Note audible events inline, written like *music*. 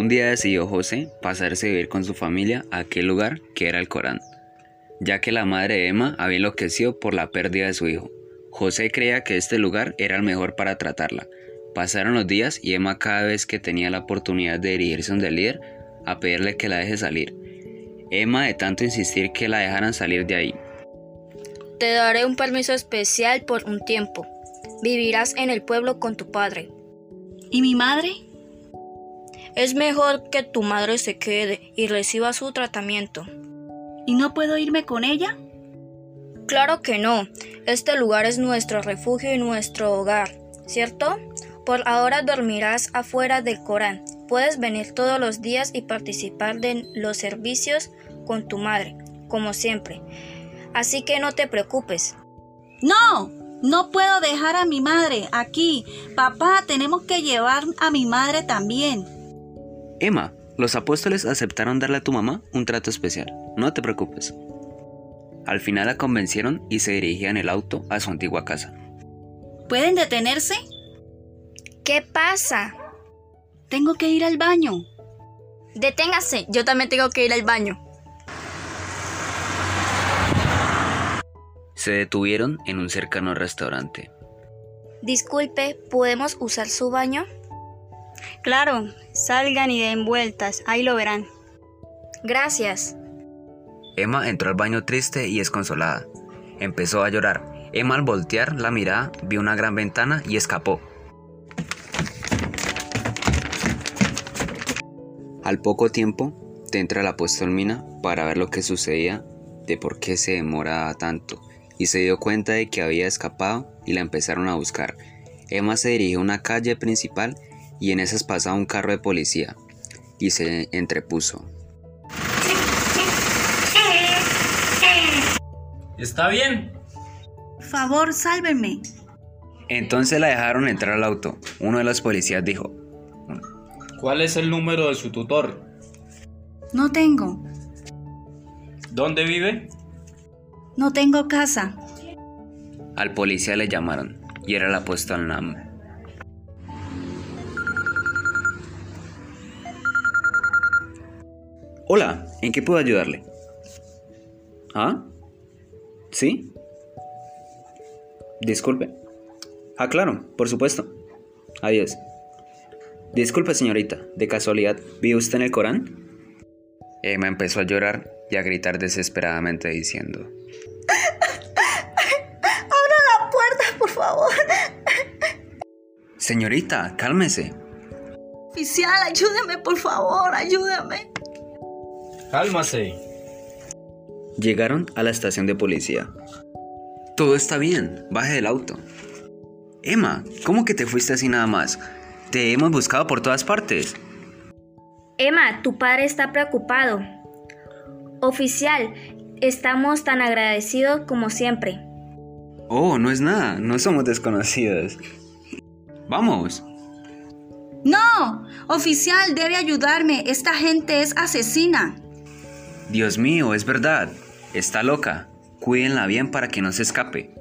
Un día decidió José pasarse a vivir con su familia a aquel lugar que era el Corán, ya que la madre de Emma había enloquecido por la pérdida de su hijo. José creía que este lugar era el mejor para tratarla. Pasaron los días y Emma cada vez que tenía la oportunidad de dirigirse donde el líder a pedirle que la deje salir. Emma de tanto insistir que la dejaran salir de ahí. Te daré un permiso especial por un tiempo. Vivirás en el pueblo con tu padre. ¿Y mi madre? Es mejor que tu madre se quede y reciba su tratamiento. ¿Y no puedo irme con ella? Claro que no. Este lugar es nuestro refugio y nuestro hogar, ¿cierto? Por ahora dormirás afuera del Corán. Puedes venir todos los días y participar de los servicios con tu madre, como siempre. Así que no te preocupes. No, no puedo dejar a mi madre aquí. Papá, tenemos que llevar a mi madre también. Emma, los apóstoles aceptaron darle a tu mamá un trato especial. No te preocupes. Al final la convencieron y se dirigían el auto a su antigua casa. ¿Pueden detenerse? ¿Qué pasa? Tengo que ir al baño. Deténgase, yo también tengo que ir al baño. Se detuvieron en un cercano restaurante. Disculpe, ¿podemos usar su baño? Claro, salgan y den vueltas, ahí lo verán. Gracias. Emma entró al baño triste y desconsolada. Empezó a llorar. Emma al voltear la mirada vio una gran ventana y escapó. Al poco tiempo, te entra la Mina para ver lo que sucedía, de por qué se demoraba tanto, y se dio cuenta de que había escapado y la empezaron a buscar. Emma se dirigió a una calle principal y en esas pasaba un carro de policía y se entrepuso. ¿Está bien? Favor, sálvenme. Entonces la dejaron entrar al auto. Uno de los policías dijo, ¿Cuál es el número de su tutor? No tengo. ¿Dónde vive? No tengo casa. al policía le llamaron y era el apóstol Nam. Hola, ¿en qué puedo ayudarle? ¿Ah? ¿Sí? Disculpe. Ah, claro, por supuesto. Adiós. Disculpe, señorita, de casualidad, ¿vive usted en el Corán? Emma empezó a llorar y a gritar desesperadamente diciendo, *laughs* ¡Abra la puerta, por favor! Señorita, cálmese. Oficial, ayúdeme, por favor, ayúdame. Cálmase. Llegaron a la estación de policía. Todo está bien, baje del auto. Emma, ¿cómo que te fuiste así nada más? Te hemos buscado por todas partes. Emma, tu padre está preocupado. Oficial, estamos tan agradecidos como siempre. Oh, no es nada, no somos desconocidos. Vamos. No, oficial, debe ayudarme. Esta gente es asesina. Dios mío, es verdad. Está loca. Cuídenla bien para que no se escape.